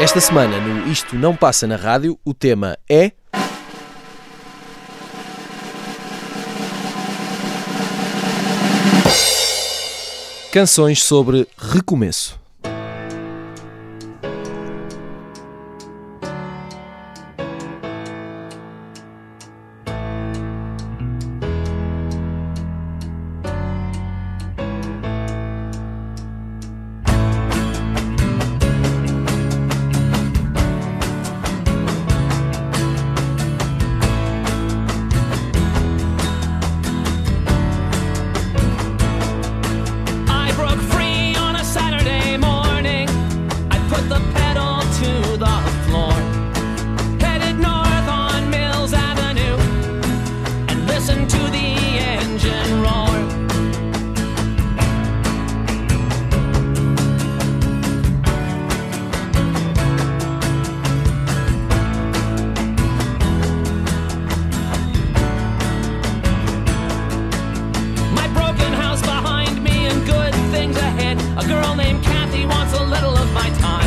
Esta semana, no Isto Não Passa na Rádio, o tema é. Canções sobre recomeço. A little of my time.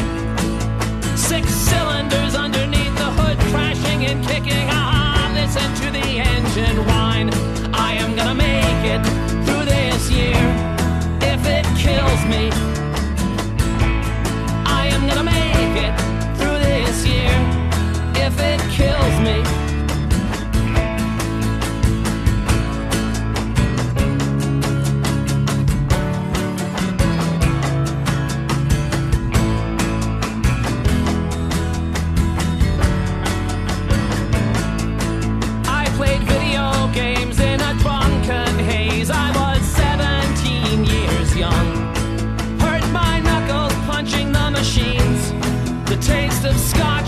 Of scotch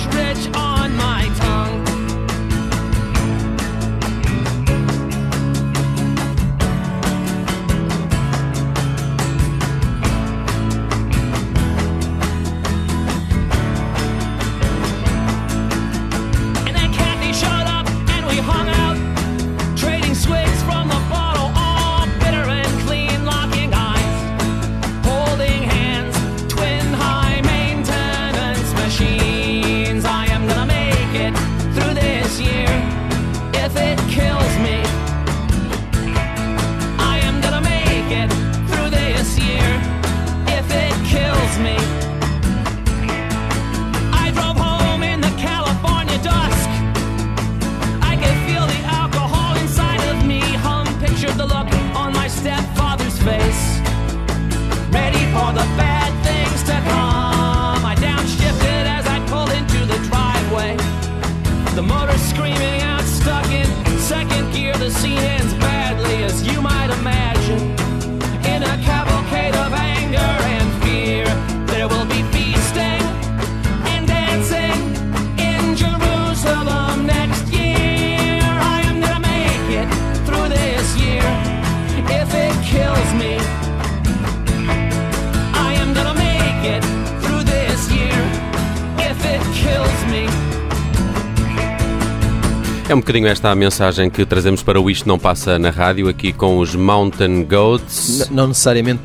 bocadinho esta a mensagem que trazemos para o Isto Não Passa na Rádio, aqui com os Mountain Goats. N- não necessariamente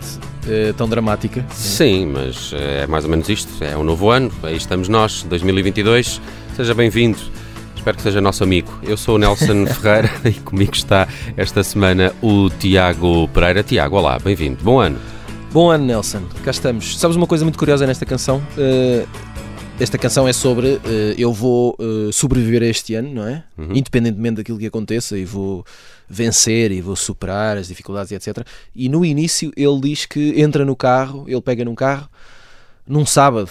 eh, tão dramática. Sim, mas eh, é mais ou menos isto. É um novo ano, aí estamos nós, 2022. Seja bem-vindo. Espero que seja nosso amigo. Eu sou o Nelson Ferreira e comigo está esta semana o Tiago Pereira. Tiago, olá, bem-vindo. Bom ano. Bom ano, Nelson. Cá estamos. Sabes uma coisa muito curiosa nesta canção? Eh, esta canção é sobre eh, eu vou eh, sobreviver a este ano, não é? Independentemente daquilo que aconteça, e vou vencer e vou superar as dificuldades e etc. E no início ele diz que entra no carro, ele pega num carro num sábado.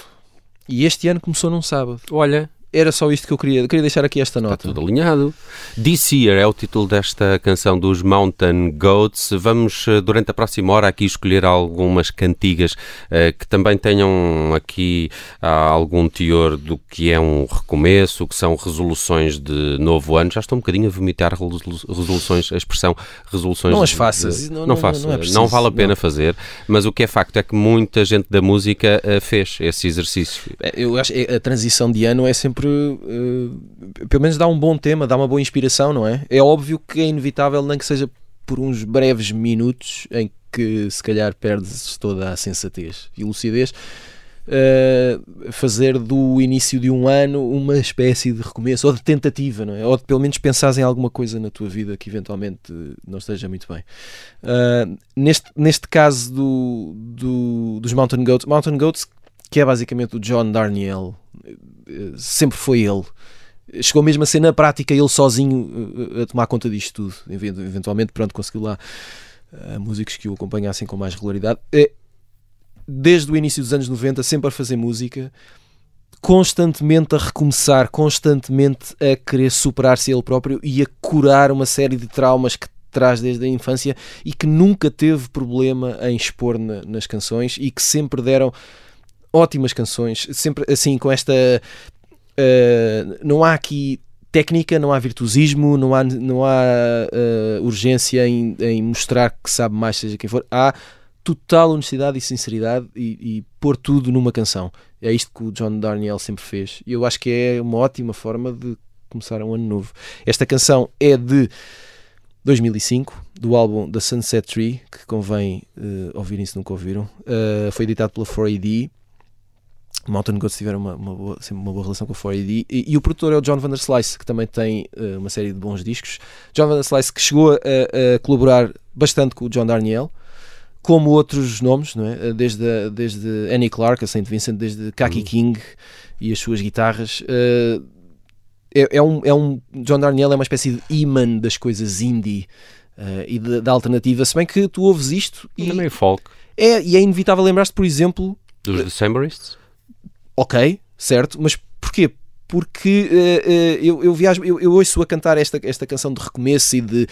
E este ano começou num sábado. Olha, Era só isto que eu queria. Queria deixar aqui esta está nota. tudo alinhado. This Year é o título desta canção dos Mountain Goats. Vamos, eh, durante a próxima hora, aqui escolher algumas cantigas eh, que também tenham aqui ah, algum teor do que é um recomeço, que são resoluções de novo ano. Já estou um bocadinho a vomitar resolu- resoluções, a expressão resoluções. Não as de- faças. de- Não- Não, não- faço. não é não vale a pena fazer, mas o que é facto é que muita gente da música eh, fez esse exercício. É, Eu acho que a transição de ano é sempre, uh, pelo menos dá um bom tema, dá uma boa inspiração, não é? É óbvio que é inevitável, nem que seja por uns breves minutos em que se calhar perdes toda a sensatez e lucidez. Uh, fazer do início de um ano uma espécie de recomeço ou de tentativa, não é? ou de pelo menos pensares em alguma coisa na tua vida que eventualmente não esteja muito bem. Uh, neste, neste caso do, do, dos Mountain Goats, Mountain Goats, que é basicamente o John Darnielle, sempre foi ele. Chegou mesmo a ser na prática ele sozinho a tomar conta disto tudo. Eventualmente, pronto, conseguiu lá uh, músicos que o acompanhassem com mais regularidade. É, desde o início dos anos 90, sempre a fazer música, constantemente a recomeçar, constantemente a querer superar-se ele próprio e a curar uma série de traumas que traz desde a infância e que nunca teve problema em expor na, nas canções e que sempre deram ótimas canções, sempre assim com esta. Uh, não há aqui técnica, não há virtuosismo, não há, não há uh, urgência em, em, mostrar que sabe mais, seja quem for. Há total honestidade e sinceridade e, e pôr tudo numa canção. É isto que o John Darnielle sempre fez. E eu acho que é uma ótima forma de começar um ano novo. Esta canção é de 2005, do álbum The Sunset Tree, que convém uh, ouvirem se nunca ouviram. Uh, foi editado pela 4AD Mountain Goats tiveram uma, uma, boa, sempre uma boa relação com o 4AD e, e, o produtor é o John Van Der Slice, que também tem uh, uma série de bons discos. John Van Der Slice que chegou a, a colaborar bastante com o John Darnielle, como outros nomes, não é? Eh, desde, desde Annie Clark, a Saint Vincent, desde Kaki uhum. King e as suas guitarras. Uh, é, é, um, é um John Darnielle é uma espécie de imã das coisas indie uh, e da alternativa, se bem que tu ouves isto e, e meio folk. É, e é inevitável lembrar-te, por exemplo, dos Decemberists ok, certo, mas porquê? Porque uh, uh, eu, eu viajo, eu, eu ouço a cantar esta, esta canção de recomeço e de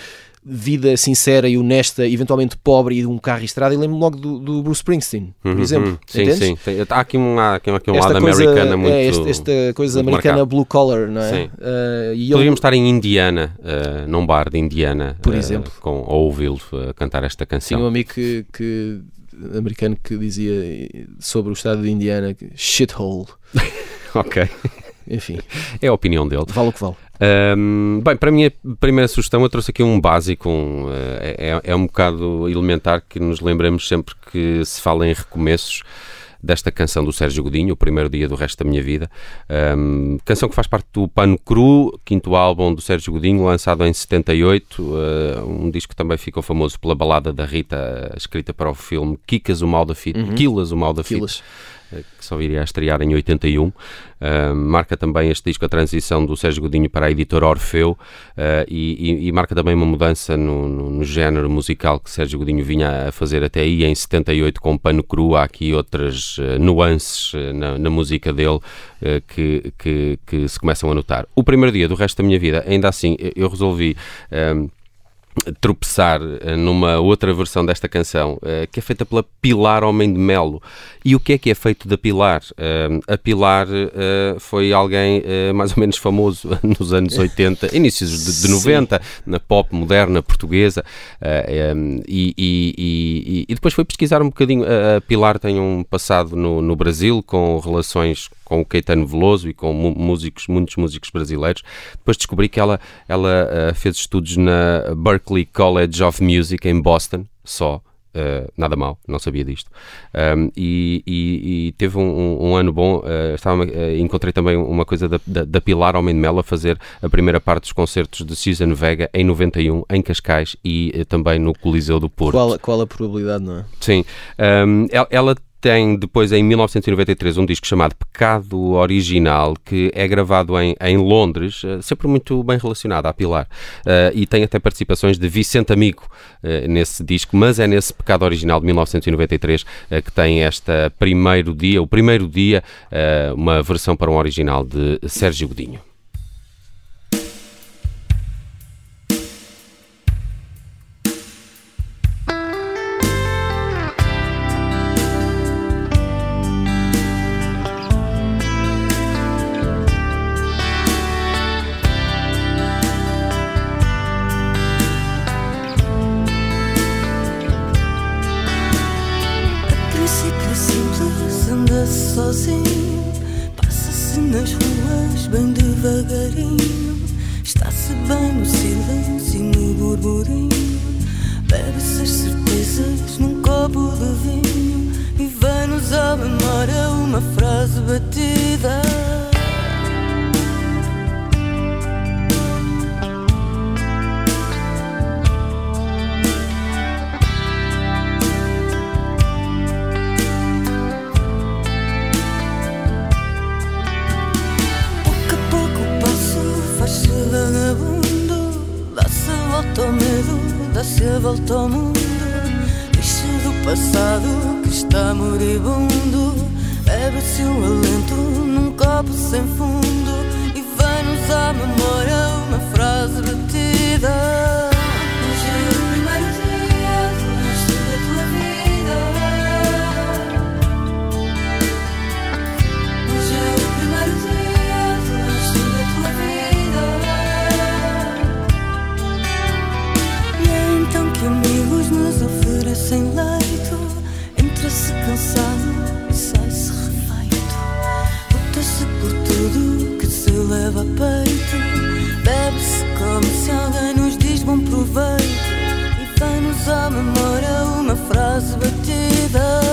vida sincera e honesta, eventualmente pobre e de um carro estrada, e lembro-me logo do, do, Bruce Springsteen, por uhum, exemplo. Uhum. Sim, entendes? sim. Tem, há aqui um, há aqui um lado coisa, americana muito. É, este, esta coisa americana marcado. blue collar, não é? Sim. Uh, e Poderíamos ele... estar em Indiana, uh, num bar de Indiana, por exemplo, com, a ouvi-lo cantar esta canção. Tinha um amigo que, que americano que dizia sobre o estado de Indiana shithole. ok. Enfim. É a opinião dele. Vale o que vale. Um, bem, para a minha primeira sugestão, eu trouxe aqui um básico, um, é, é um bocado elementar que nos lembremos sempre que se fala em recomeços desta canção do Sérgio Godinho, O Primeiro Dia do Resto da Minha Vida. Um, canção que faz parte do Pano Cru, quinto álbum do Sérgio Godinho, lançado em 78. Uh, um disco que também ficou famoso pela balada da Rita, escrita para o filme Kikas, o Mal da Fita. Uhum. Quilas, o Mal da Fita. Que só viria a estrear em 81. Uh, marca também este disco a transição do Sérgio Godinho para a editora Orfeu uh, e, e, e, marca também uma mudança no, no, no, género musical que Sérgio Godinho vinha a fazer até aí. Em 78, com Pano Cru, há aqui outras uh, nuances na, na, música dele que, que, que, se começam a notar. O primeiro dia do resto da minha vida, ainda assim, eu resolvi tropeçar eh, numa outra versão desta canção, eh, que é feita pela Pilar Homem de Melo. E o que é que é feito da Pilar? Eh, a Pilar foi alguém mais ou menos famoso nos anos 80, inícios de, de 90, na pop moderna portuguesa, e, e, e, e, depois foi pesquisar um bocadinho. A Pilar tem um passado no, no Brasil com relações com o Caetano Veloso e com músicos, muitos músicos brasileiros. Depois descobri que ela, ela uh, fez estudos na Berklee College of Music em Boston, só. Uh, nada mal, não sabia disto. Um, e, e, e, teve um, um ano bom. Uh, estava, uh, encontrei também uma coisa da, da, da Pilar Homem de Melo a fazer a primeira parte dos concertos de Susan Vega em 91, em Cascais e também no Coliseu do Porto. Qual, qual a probabilidade, não é? Sim. Um, ela, ela tem depois em 1993 um disco chamado Pecado Original, que é gravado em, em Londres, uh, sempre muito bem relacionado à Pilar. Uh, e tem até participações de Vicente Amigo uh, nesse disco, mas é nesse Pecado Original de 1993 que tem esta primeiro dia, o primeiro dia, uma versão para um original de Sérgio Godinho. Amigos nos oferecem leito. Entra-se cansado e sai-se refeito. Luta-se por tudo que se leva a peito. Bebe-se como se alguém nos diz bom proveito. E vem-nos à memória uma frase batida.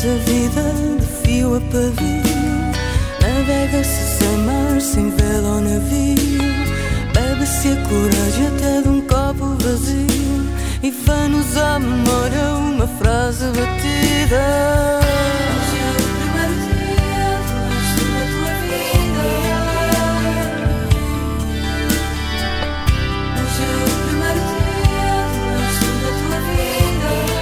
Enfrenta-se a vida de fio a pavio. Navega-se sem mar, sem vela ou navio. Bebe-se a coragem até de um copo vazio. E vai-nos à memória uma frase batida.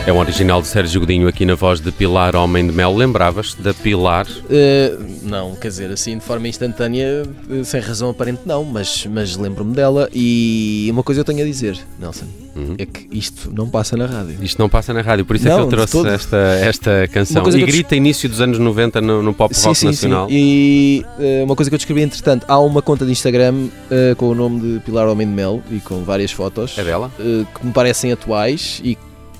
É um original de Sérgio Godinho aqui na voz de Pilar Homem de Mel. Lembravas da Pilar? Uh, não, quer dizer, assim de forma instantânea, uh, sem razão aparente, não, mas, mas lembro-me dela. E uma coisa eu tenho a dizer, Nelson, Uhum. é que isto não passa na rádio. Isto não passa na rádio, por isso é Não, que eu trouxe esta, esta canção. E grita início dos anos 90 no, no pop rock nacional. E uh, uma coisa que eu descrevi, entretanto, há uma conta de Instagram uh, com o nome de Pilar Homem de Mel e com várias fotos É dela? que me parecem atuais e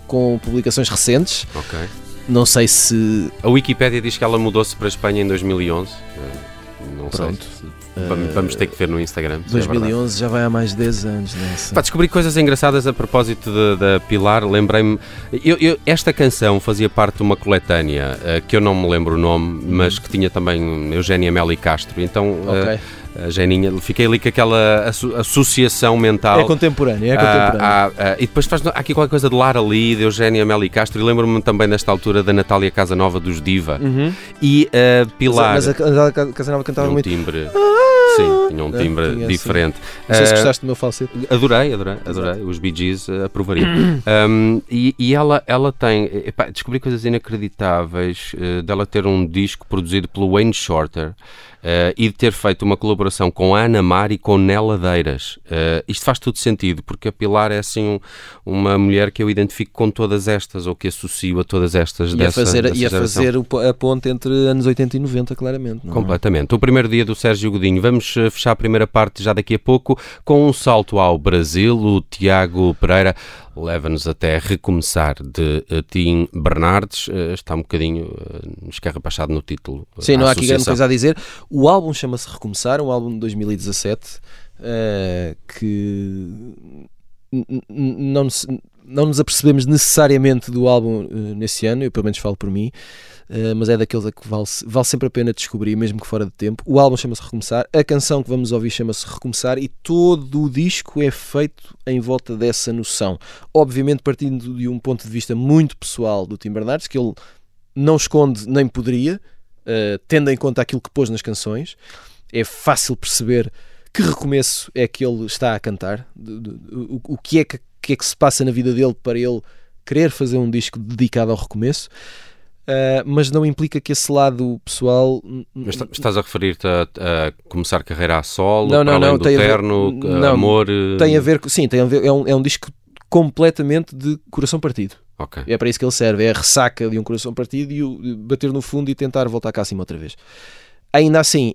com publicações recentes. Ok. Não sei se. A Wikipédia diz que ela mudou-se para a Espanha em 2011. Eh, Não Pronto. sei. se- Vamos, vamos ter que ver no Instagram. se é verdade. 2011 já vai há mais de 10 anos, Nelson. Pá, descobri coisas engraçadas a propósito da Pilar. Lembrei-me. eu- eu- esta canção fazia parte de uma coletânea eh, que eu não me lembro o nome, mas que tinha também Eugénia Meli Castro. Então, eh, Ok. A Geninha, fiquei ali com aquela asso- associação mental. É contemporâneo, é Ah, contemporâneo. ah, ah, e depois faz há aqui qualquer coisa de Lara Lee, de Eugénia Meli Castro, e lembro-me também nesta altura da Natália Casanova dos Diva. Uhum. E a Pilar. Mas a, a, a Casanova cantava um muito. timbre. Sim, tinha um Ah, timbre tinha, sim. diferente. Não sei se Ah, gostaste do meu falsete. Adorei, adorei, adorei. Os Bee Gees aprovariam. Um, e e ela, ela tem. epá, descobri coisas inacreditáveis eh, dela ter um disco produzido pelo Wayne Shorter eh, e de ter feito uma colaboração com a Ana Mar e com Neladeiras. Uh, isto faz todo sentido, porque a Pilar é assim um- uma mulher que eu identifico com todas estas, ou que associo a todas estas Ia dessa, fazer, dessa ia geração. fazer a ponte entre anos 80 e 90, claramente. Não é? Completamente. O primeiro dia do Sérgio Godinho. Vamos eh, fechar a primeira parte já daqui a pouco com um salto ao Brasil. O Tiago Pereira leva-nos até recomeçar de eh, Tim Bernardes. Eh, está um bocadinho eh, escarrapachado no título. Sim, não há aqui grande coisa a dizer. O álbum chama-se Recomeçar, um álbum de 2017 eh, que não nos, não nos apercebemos necessariamente do álbum nesse ano, eu pelo menos falo por mim, eh, mas é daqueles a que vale, vale sempre a pena descobrir, mesmo que fora de tempo. O álbum chama-se Recomeçar, a canção que vamos ouvir chama-se Recomeçar e todo o disco é feito em volta dessa noção. Obviamente partindo de um ponto de vista muito pessoal do Tim Bernardes, que ele não esconde nem poderia, Uh, tendo em conta aquilo que pôs nas canções, é fácil perceber que recomeço é que ele está a cantar, o, o que, é que, que é que se passa na vida dele para ele querer fazer um disco dedicado ao recomeço. Uh, mas não implica que esse lado pessoal Mas está- estás a referir-te a, a começar carreira a solo, Não, não, não, tem a ver- terno, não, amor... eh, tem a ver com- sim, tem a ver, é um, é um disco completamente de coração partido. Ok. É para isso que ele serve, é a ressaca de um coração partido e o bater no fundo e tentar voltar cá acima outra vez. Ainda assim,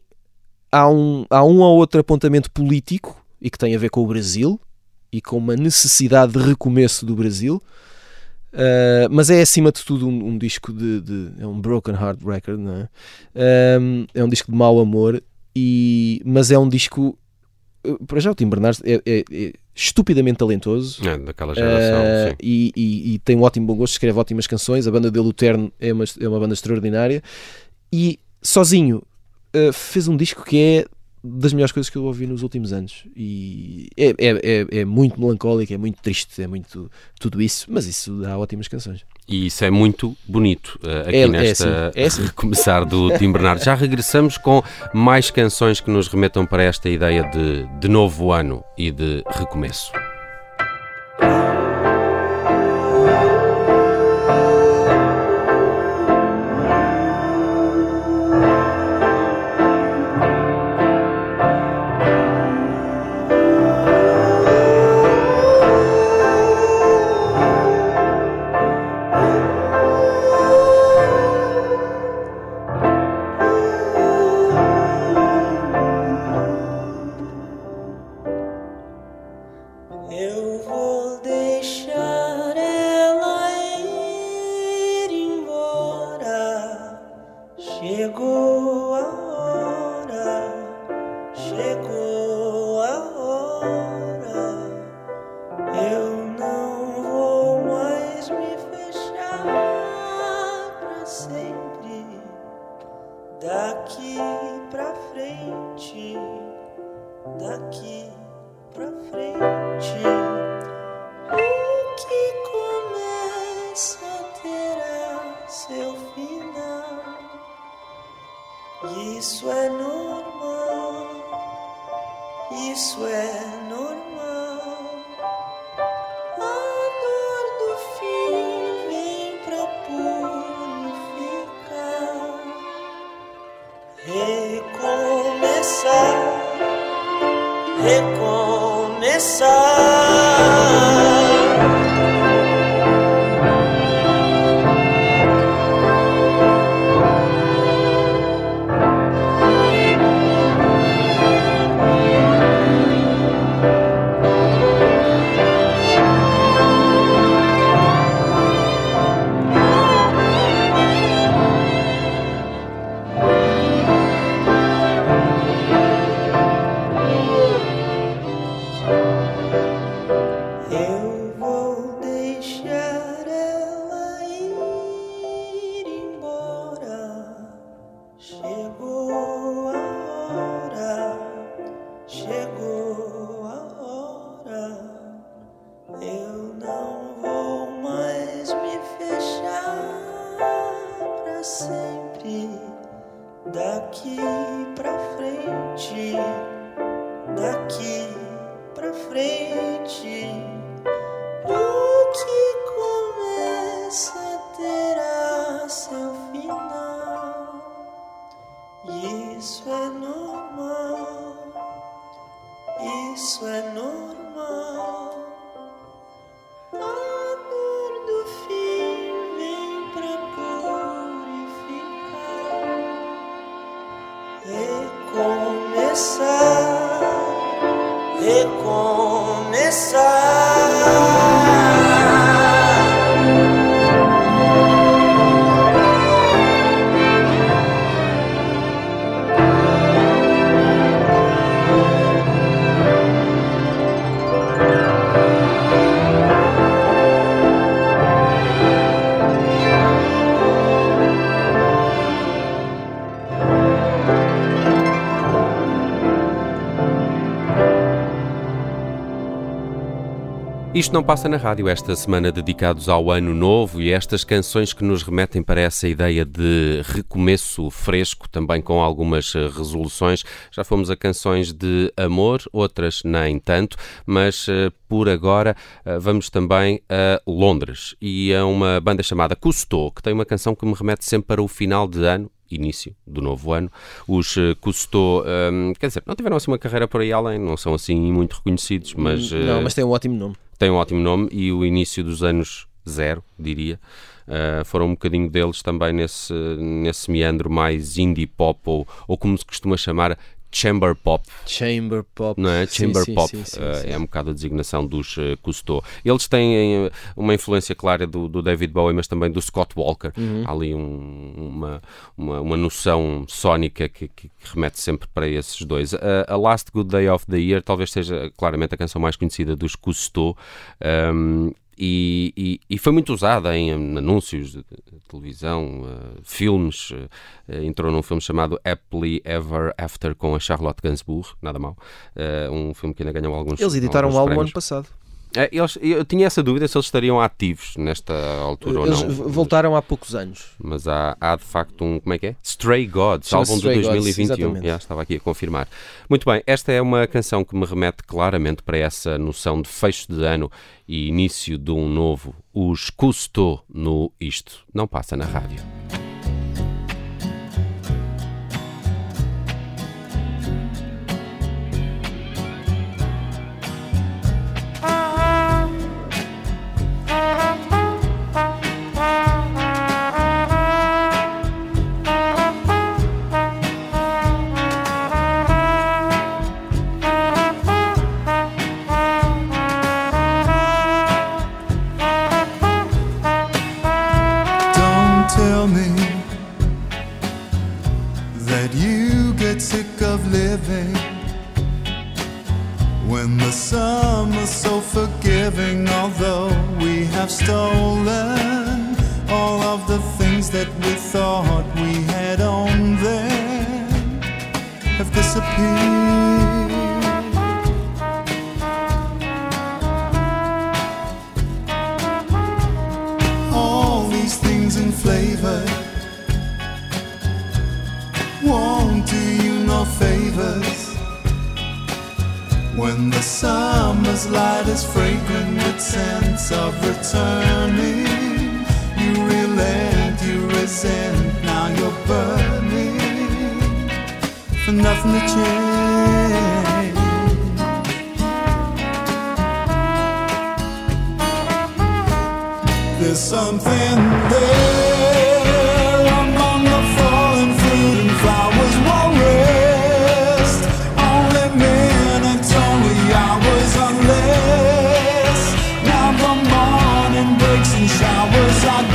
há um, há um ou outro apontamento político e que tem a ver com o Brasil e com uma necessidade de recomeço do Brasil. Uh, mas é acima de tudo um, um disco de, de- é um broken heart record, não é? Um, é um disco de mau amor e mas é um disco para já o Tim Bernardes é, é- é estupidamente talentoso É, daquela geração, Uh, e, e- e tem um ótimo bom gosto, escreve ótimas canções. A banda dele, o Terno, é uma, é uma banda extraordinária. E sozinho uh, fez um disco que é das melhores coisas que eu ouvi nos últimos anos. E é, é, é, é muito melancólico, é muito triste, é muito tudo isso, mas isso dá ótimas canções. E isso é muito bonito eh, aqui É- é nesta assim, é assim. começar do Tim Bernardo. Já regressamos com mais canções que nos remetam para esta ideia de, de novo ano e de recomeço. Recomeçar. Purificar. Recomeçar. Isto não passa na rádio esta semana dedicados ao ano novo e estas canções que nos remetem para essa ideia de recomeço fresco, também com algumas eh, resoluções. Já fomos a canções de amor, outras nem tanto, mas uh, por agora uh, vamos também a Londres e a uma banda chamada Cousteau, que tem uma canção que me remete sempre para o final de ano, início do novo ano. Os uh, Cousteau, um, quer dizer, não tiveram assim uma carreira por aí além, não são assim muito reconhecidos, mas... Uh, Não, mas tem um ótimo nome. tem um ótimo nome e o início dos anos zero, diria. Uh, foram um bocadinho deles também nesse, nesse meandro mais indie pop ou, ou como se costuma chamar chamber pop, Chamber Pop. não é? Chamber sim, pop sim, sim, uh, sim. é um bocado a designação dos uh, Cousteau. Eles têm uh, uma influência clara do, do David Bowie, mas também do Scott Walker. Uhum. Há ali um- uma, uma, uma noção sónica que, que- que remete sempre para esses dois. Uh, a Last Good Day of the Year talvez seja claramente a canção mais conhecida dos Cousteau. um, e, e- e foi muito usada em um, anúncios de, televisão, uh, filmes. uh, entrou num filme chamado Happily Ever After com a Charlotte Gainsbourg, nada mal. Uh, um filme que ainda ganhou alguns Eles editaram um alguns álbum prémios. ano passado. É, eles- eu tinha essa dúvida se eles estariam ativos nesta altura Eles ou não. voltaram há poucos anos. Mas há, há de facto um. Como é que é? Stray Gods, álbum de Stray Gods, 2021. exatamente. Já estava aqui a confirmar. Muito bem, esta é uma canção que me remete claramente para essa noção de fecho de ano e início de um novo. Os Cousteau no Isto. Não passa na rádio. That you get sick of living when the summer's so forgiving. Although we have stolen all of the things that we thought we had owned, then have disappeared. When the summer's light is fragrant with sense of returning. You relent you resent now you're burning for nothing to change. There's something there showers are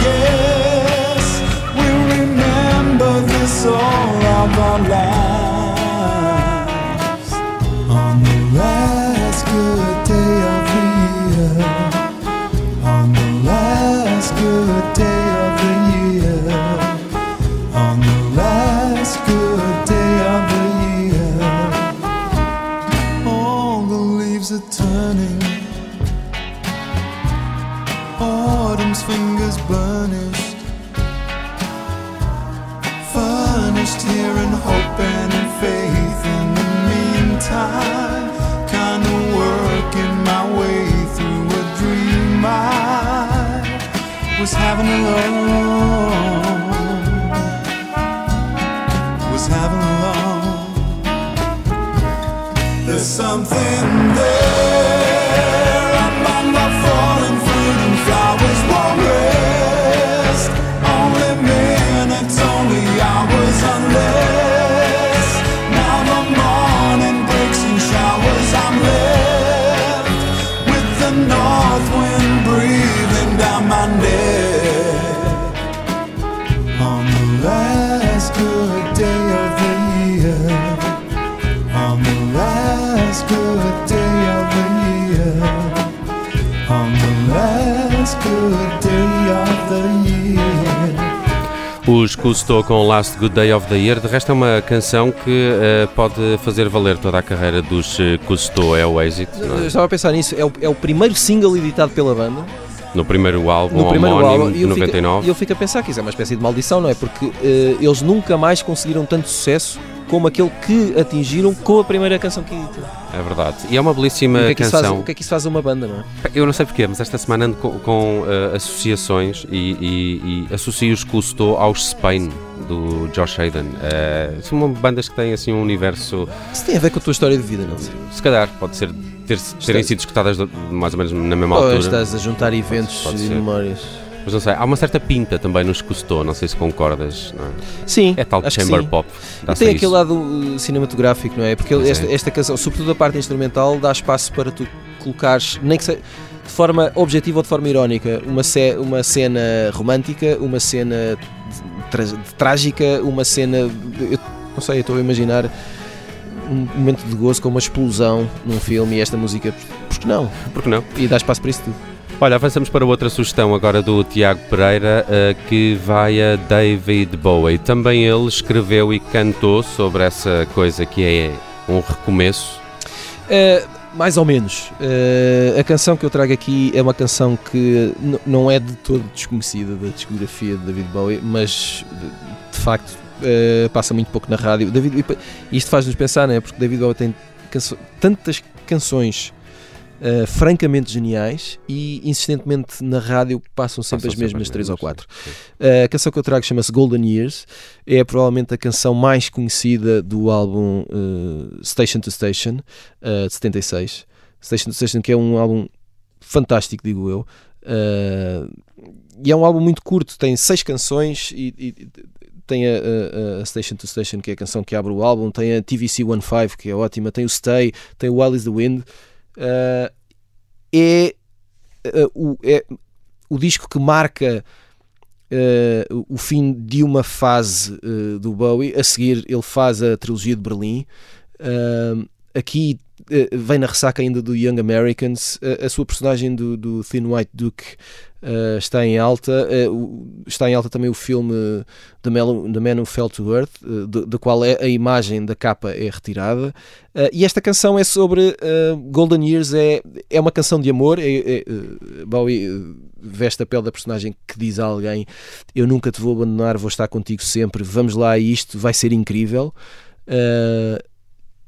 Cousteau com Last Good Day of the Year, de resto é uma canção que eh, pode fazer valer toda a carreira dos eh, Cousteau, é o êxito, não Eu é? estava a pensar nisso, é o, é o primeiro single editado pela banda, No primeiro álbum no primeiro homónimo álbum, de e eu, fico, 99. e eu fico a pensar que isso é uma espécie de maldição, não é? Porque eh, eles nunca mais conseguiram tanto sucesso como aquele que atingiram com a primeira canção que editaram. É verdade. E é uma E belíssima O que, é que isso faz, canção. o que é que isso faz a uma banda, não é? Eu não sei porquê, mas esta semana ando com, com, eh, associações e, e, e associo os Cousteau aos Spain, do Josh Hayden. Eh, são bandas que têm assim um universo, Isso tem a ver com a tua história de vida, não sei. se calhar, pode ser ter, terem sido escutadas mais ou menos na mesma Ou altura. estás a juntar eventos pode e ser. memórias. Mas não sei, há uma certa pinta também nos Cousteau, não sei se concordas. não é? Sim, É tal chamber pop. Tem aquele isso. lado uh, cinematográfico, não é? Porque esta, é. esta canção, sobretudo a parte instrumental, dá espaço para tu colocares, nem que seja de forma objetiva ou de forma irónica, uma, ce- uma cena romântica, uma cena trágica, uma cena. Eu não sei, eu estou a imaginar um momento de gozo com uma explosão num filme e esta música, porque não? Por que não? E dá espaço para isso tudo. Olha, avançamos para outra sugestão agora do Tiago Pereira, eh, que vai a David Bowie. Também ele escreveu e cantou sobre essa coisa que é um recomeço. Uh, mais ou menos. Uh, a canção que eu trago aqui é uma canção que não é de todo desconhecida da discografia de David Bowie, mas de, facto uh, passa muito pouco na rádio. David, isto faz-nos pensar, né? porque David Bowie tem canso- tantas canções uh, francamente geniais e insistentemente na rádio passam sempre Passam as sempre mesmas as três ou quatro. Uh, a canção que eu trago chama-se Golden Years, é provavelmente a canção mais conhecida do álbum uh, Station to Station, de 76. Station to Station, que é um álbum fantástico, digo eu. E é um álbum muito curto, tem seis canções e, e tem a, a- a Station to Station, que é a canção que abre o álbum, tem a TVC 15, que é ótima, tem o Stay, tem o While is the Wind. Uh, é, uh, o, é o disco que marca uh, o fim de uma fase uh, do Bowie. A seguir, ele faz a trilogia de Berlim. Aqui vem na ressaca ainda do Young Americans. A sua personagem do, do Thin White Duke uh, está em alta. Uh, está em alta também o filme The Man, The Man Who Fell to Earth, uh, do- da qual é, a imagem da capa é retirada. E esta canção é sobre Golden Years, é, é uma canção de amor. É, é, Bowie veste a pele da personagem que diz a alguém: Eu nunca te vou abandonar, vou estar contigo sempre. Vamos lá a isto, vai ser incrível.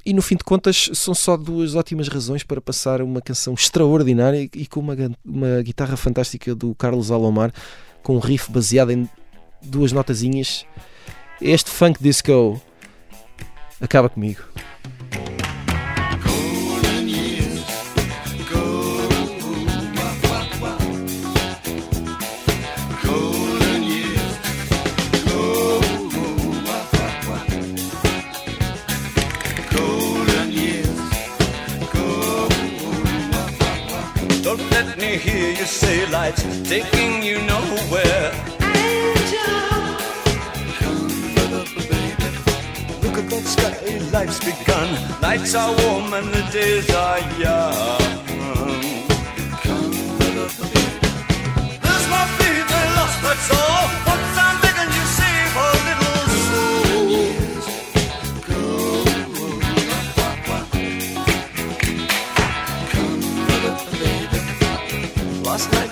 E no fim de contas são só duas ótimas razões para passar uma canção extraordinária e com uma, uma guitarra fantástica do Carlos Alomar com um riff baseado em duas notazinhas. Este funk disco acaba comigo. Taking you nowhere. Come for the Look at that sky, life's begun. Nights are warm and the days are young. Come, fella, baby. There's no fever lost, that's all.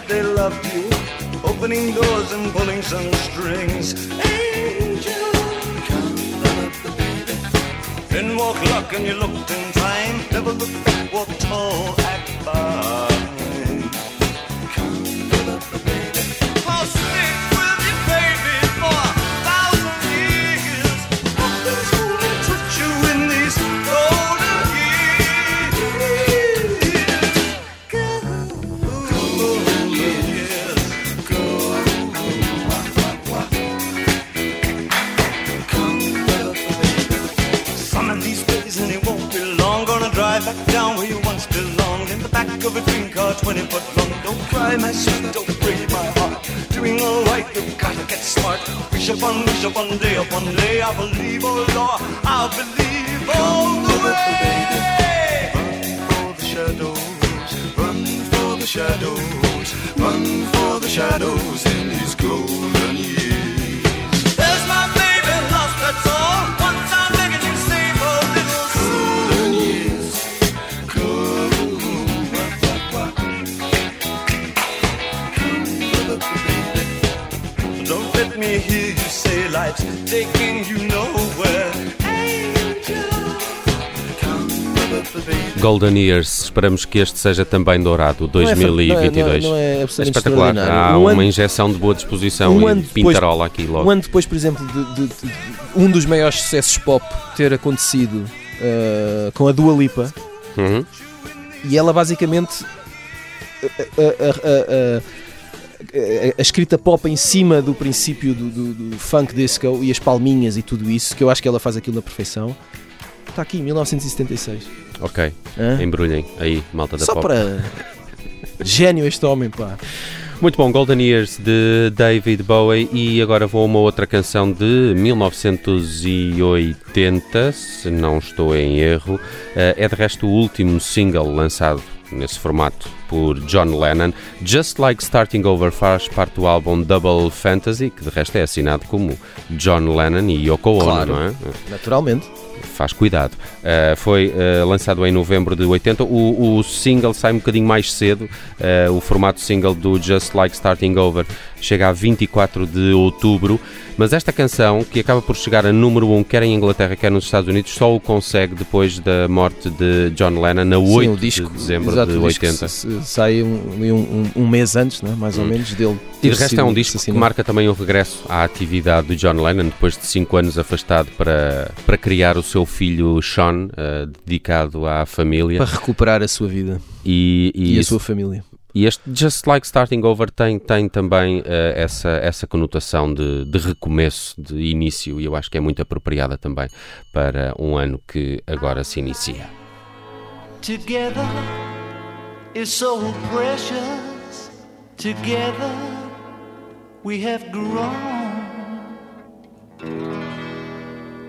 They loved you, opening doors and pulling some strings. Angel, then walk luck and you looked in time. Never looked back, walked tall, esperamos que este seja também dourado, Não é fa- 2022. Não é, não é É espetacular. Há Um uma injeção de boa disposição Um e pintarola aqui logo. Um ano depois, por exemplo, de, de- de- um dos maiores sucessos pop ter acontecido uh, com a Dua Lipa, Uhum. e ela basicamente a- a- a escrita pop em cima do princípio do, do- do funk disco e as palminhas e tudo isso, que eu acho que ela faz aquilo na perfeição. Está aqui, 1976. Ok, Hã? embrulhem aí, malta da Só pop. para. Gênio este homem, pá. Muito bom, Golden Years de David Bowie e agora vou a uma outra canção de 1980, se não estou em erro. Eh, É de resto o último single lançado nesse formato por John Lennon. Just Like Starting Over faz parte do álbum Double Fantasy, que de resto é assinado como John Lennon e Yoko Ono, Claro. não é? Naturalmente. Faz cuidado. Uh, foi uh, lançado em novembro de 80. O, o single sai um bocadinho mais cedo. Uh, o formato single do Just Like Starting Over chega a 24 de outubro. Mas esta canção, que acaba por chegar a número 1, quer em Inglaterra, quer nos Estados Unidos, só o consegue depois da morte de John Lennon, na 8 Sim, o disco, de dezembro exato, de o disco 80. s- s- sai um, um, um mês antes, né? mais ou menos, dele. E de resto é um disco que marca também o regresso à atividade do John Lennon, depois de 5 anos afastado para, para criar o seu filho Sean, uh, dedicado à família. Para recuperar a sua vida E, e e, a sua família. E este Just Like Starting Over tem, tem também eh, essa, essa conotação de, de recomeço, de início, e eu acho que é muito apropriada também para um ano que agora se inicia. Together is so precious. Together we have grown.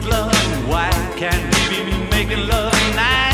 Make love. Why can't we be making love nice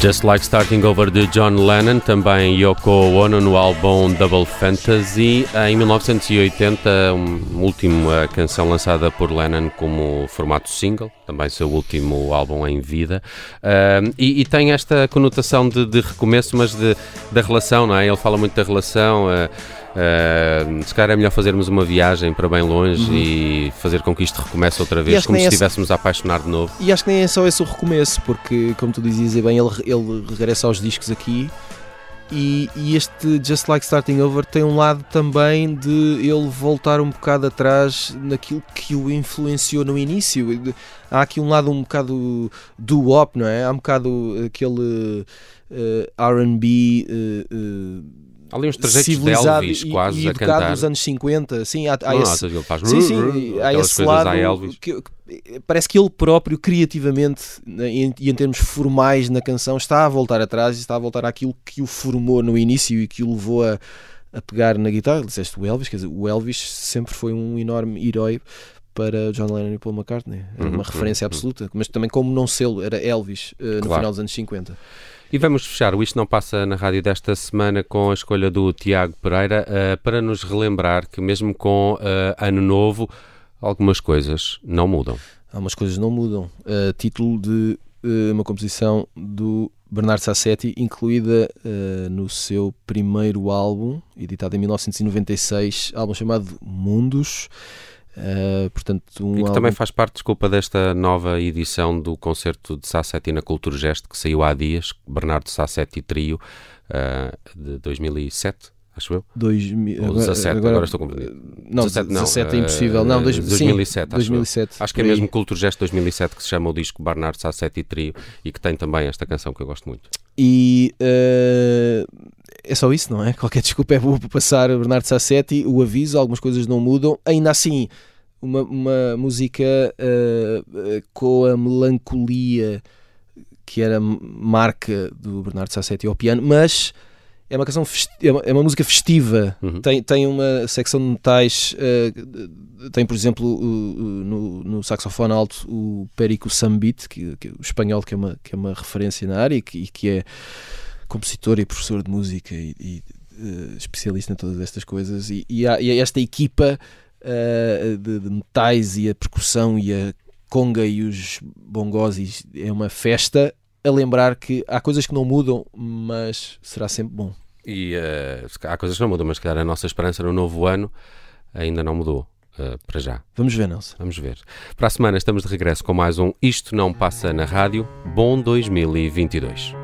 Just Like Starting Over de John Lennon, também Yoko Ono no álbum Double Fantasy. Em 1980, uma última canção lançada por Lennon como formato single, também seu último álbum em vida. Uh, e, e, tem esta conotação de, de recomeço, mas de, da relação, não é? Ele fala muito da relação. Uh, Uh, se calhar é melhor fazermos uma viagem para bem longe uhum. e fazer com que isto recomece outra vez, como se estivéssemos esse... a apaixonar de novo. E acho que nem é só esse o recomeço, porque, como tu dizias bem, ele, ele regressa aos discos aqui. E, e, este Just Like Starting Over tem um lado também de ele voltar um bocado atrás naquilo que o influenciou no início. Há aqui um lado um bocado do wop, não é? Há um bocado aquele uh, RB. Uh, uh, Ali uns trejeitos de Elvis, e, quase e a cantar. dos anos 50, sim, há, há não, esse, ele faz sim, sim, há esse lado que, que, parece que ele próprio criativamente e em, em, termos formais na canção está a voltar atrás e está a voltar àquilo que o formou no início e que o levou a, a pegar na guitarra, disseste o Elvis, quer dizer, o Elvis sempre foi um enorme herói para John Lennon e Paul McCartney, uhum, uma referência uhum, absoluta, mas também como não sê-lo, era Elvis uh, no claro. final dos anos 50. E vamos fechar o Isto Não Passa na Rádio desta semana com a escolha do Tiago Pereira uh, para nos relembrar que, mesmo com uh, Ano Novo, algumas coisas não mudam. Algumas coisas não mudam. Uh, título de uma composição do Bernardo Sassetti, incluída no seu primeiro álbum, editado em 1996, álbum chamado Mundos. Uh, portanto, um e que álbum... também faz parte, desculpa, desta nova edição do concerto de Sassetti na Cultura Gesto que saiu há dias, Bernardo Sassetti Trio, uh, de 2007 acho eu. 2000, Ou 17, agora, agora estou confundido. Não, 17, não, 17 é impossível. Não, dois, 2007, sim, 2007. Acho, acho que é mesmo Cultura Gesto 2007 que se chama o disco Bernardo Sassetti Trio e que tem também esta canção que eu gosto muito. E uh, é só isso, não é? Qualquer desculpa é boa para passar Bernardo Sassetti, o aviso, algumas coisas não mudam. Ainda assim, uma, uma música uh, com a melancolia que era marca do Bernardo Sassetti ao piano, mas é uma canção é, uma, é uma, música festiva uhum. tem, tem uma secção de metais uh, tem por exemplo o, no, no, saxofone alto o Perico Sambit que, que, o espanhol que é uma, que é uma referência na área e que, e que é compositor e professor de música e, e uh, especialista em todas estas coisas e, e, há, e esta equipa uh, de, de, metais e a percussão e a conga e os bongos é uma festa a lembrar que há coisas que não mudam, mas será sempre bom. E uh, há coisas que não mudam, mas se calhar a nossa esperança no novo ano ainda não mudou. Uh, para já. Vamos ver, Nelson. Vamos ver. Para a semana estamos de regresso com mais um Isto Não Passa na Rádio. Bom 2022.